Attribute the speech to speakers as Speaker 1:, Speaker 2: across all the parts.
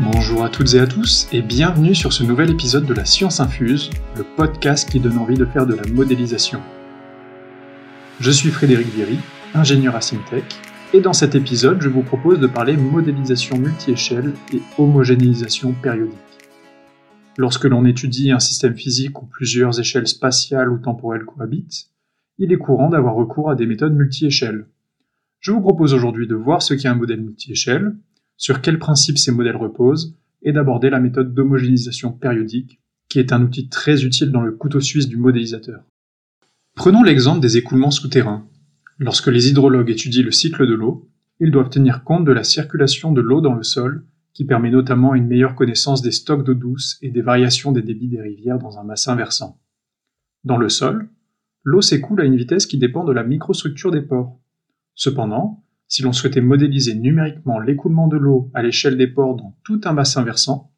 Speaker 1: Bonjour à toutes et à tous et bienvenue sur ce nouvel épisode de la Science Infuse, le podcast qui donne envie de faire de la modélisation. Je suis Frédéric Viry, ingénieur à Syntech, et dans cet épisode, je vous propose de parler modélisation multi-échelle et homogénéisation périodique. Lorsque l'on étudie un système physique où plusieurs échelles spatiales ou temporelles cohabitent, il est courant d'avoir recours à des méthodes multi-échelles. Je vous propose aujourd'hui de voir ce qu'est un modèle multi-échelle, sur quels principes ces modèles reposent, et d'aborder la méthode d'homogénéisation périodique, qui est un outil très utile dans le couteau suisse du modélisateur. Prenons l'exemple des écoulements souterrains. Lorsque les hydrologues étudient le cycle de l'eau, ils doivent tenir compte de la circulation de l'eau dans le sol qui permet notamment une meilleure connaissance des stocks d'eau douce et des variations des débits des rivières dans un bassin versant. Dans le sol, l'eau s'écoule à une vitesse qui dépend de la microstructure des pores. Cependant, si l'on souhaitait modéliser numériquement l'écoulement de l'eau à l'échelle des pores dans tout un bassin versant,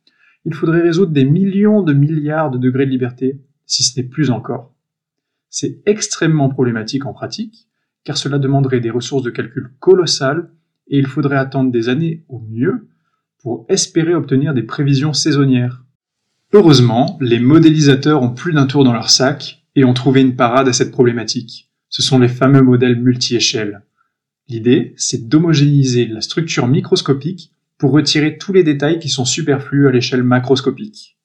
Speaker 1: il faudrait résoudre des millions de milliards de degrés de liberté, si ce n'est plus encore. C'est extrêmement problématique en pratique, car cela demanderait des ressources de calcul colossales et il faudrait attendre des années au mieux pour espérer obtenir des prévisions saisonnières. Heureusement, les modélisateurs ont plus d'un tour dans leur sac et ont trouvé une parade à cette problématique. Ce sont les fameux modèles multi-échelles. L'idée, c'est d'homogénéiser la structure microscopique pour retirer tous les détails qui sont superflus à l'échelle macroscopique.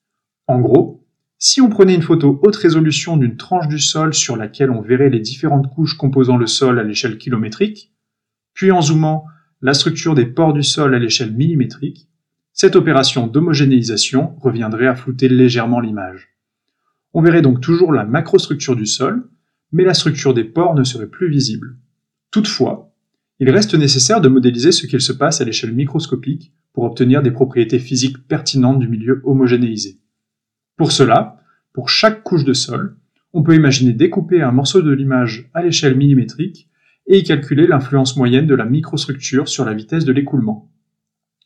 Speaker 1: En gros, si on prenait une photo haute résolution d'une tranche du sol sur laquelle on verrait les différentes couches composant le sol à l'échelle kilométrique, puis en zoomant la structure des pores du sol à l'échelle millimétrique, cette opération d'homogénéisation reviendrait à flouter légèrement l'image. On verrait donc toujours la macrostructure du sol, mais la structure des pores ne serait plus visible. Toutefois, il reste nécessaire de modéliser ce qu'il se passe à l'échelle microscopique pour obtenir des propriétés physiques pertinentes du milieu homogénéisé. Pour cela, pour chaque couche de sol, on peut imaginer découper un morceau de l'image à l'échelle millimétrique et y calculer l'influence moyenne de la microstructure sur la vitesse de l'écoulement.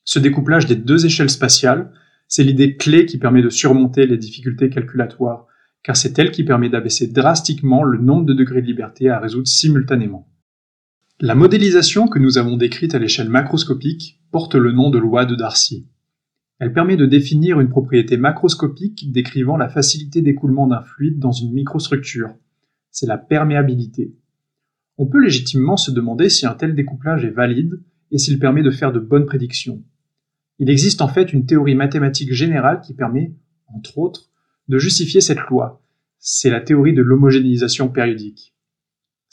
Speaker 1: Ce découplage des deux échelles spatiales, c'est l'idée clé qui permet de surmonter les difficultés calculatoires, car c'est elle qui permet d'abaisser drastiquement le nombre de degrés de liberté à résoudre simultanément. La modélisation que nous avons décrite à l'échelle macroscopique porte le nom de loi de Darcy. Elle permet de définir une propriété macroscopique décrivant la facilité d'écoulement d'un fluide dans une microstructure. C'est la perméabilité. On peut légitimement se demander si un tel découplage est valide et s'il permet de faire de bonnes prédictions. Il existe en fait une théorie mathématique générale qui permet, entre autres, de justifier cette loi. C'est la théorie de l'homogénéisation périodique.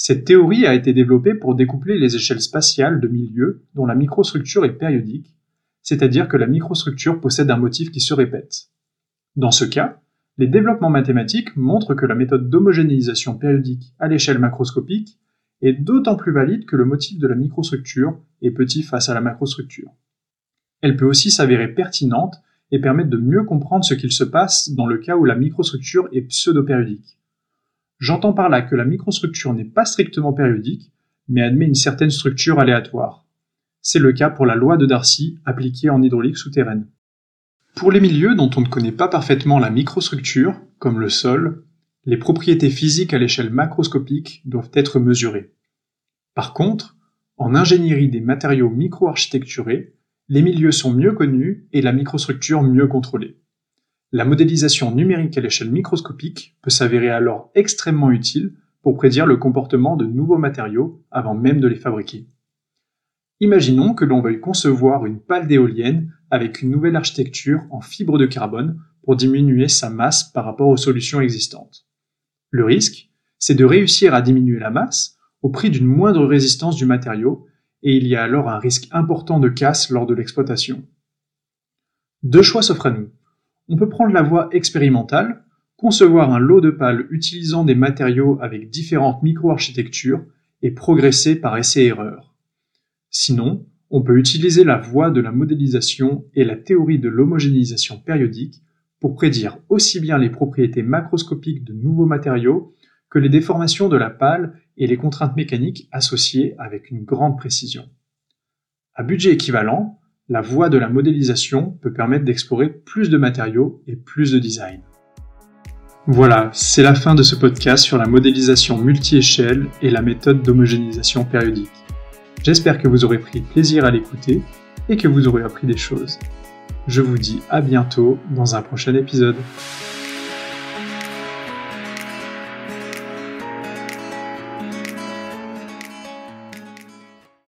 Speaker 1: Cette théorie a été développée pour découpler les échelles spatiales de milieux dont la microstructure est périodique, c'est-à-dire que la microstructure possède un motif qui se répète. Dans ce cas, les développements mathématiques montrent que la méthode d'homogénéisation périodique à l'échelle macroscopique est d'autant plus valide que le motif de la microstructure est petit face à la macrostructure. Elle peut aussi s'avérer pertinente et permettre de mieux comprendre ce qu'il se passe dans le cas où la microstructure est pseudo-périodique. J'entends par là que la microstructure n'est pas strictement périodique, mais admet une certaine structure aléatoire. C'est le cas pour la loi de Darcy appliquée en hydraulique souterraine. Pour les milieux dont on ne connaît pas parfaitement la microstructure, comme le sol, les propriétés physiques à l'échelle macroscopique doivent être mesurées. Par contre, en ingénierie des matériaux micro-architecturés, les milieux sont mieux connus et la microstructure mieux contrôlée. La modélisation numérique à l'échelle microscopique peut s'avérer alors extrêmement utile pour prédire le comportement de nouveaux matériaux avant même de les fabriquer. Imaginons que l'on veuille concevoir une pale d'éolienne avec une nouvelle architecture en fibre de carbone pour diminuer sa masse par rapport aux solutions existantes. Le risque, c'est de réussir à diminuer la masse au prix d'une moindre résistance du matériau, et il y a alors un risque important de casse lors de l'exploitation. Deux choix s'offrent à nous. On peut prendre la voie expérimentale, concevoir un lot de pales utilisant des matériaux avec différentes micro-architectures et progresser par essai-erreur. Sinon, on peut utiliser la voie de la modélisation et la théorie de l'homogénéisation périodique pour prédire aussi bien les propriétés macroscopiques de nouveaux matériaux que les déformations de la pale et les contraintes mécaniques associées avec une grande précision. À budget équivalent, la voie de la modélisation peut permettre d'explorer plus de matériaux et plus de design. Voilà, c'est la fin de ce podcast sur la modélisation multi-échelle et la méthode d'homogénéisation périodique. J'espère que vous aurez pris plaisir à l'écouter et que vous aurez appris des choses. Je vous dis à bientôt dans un prochain épisode.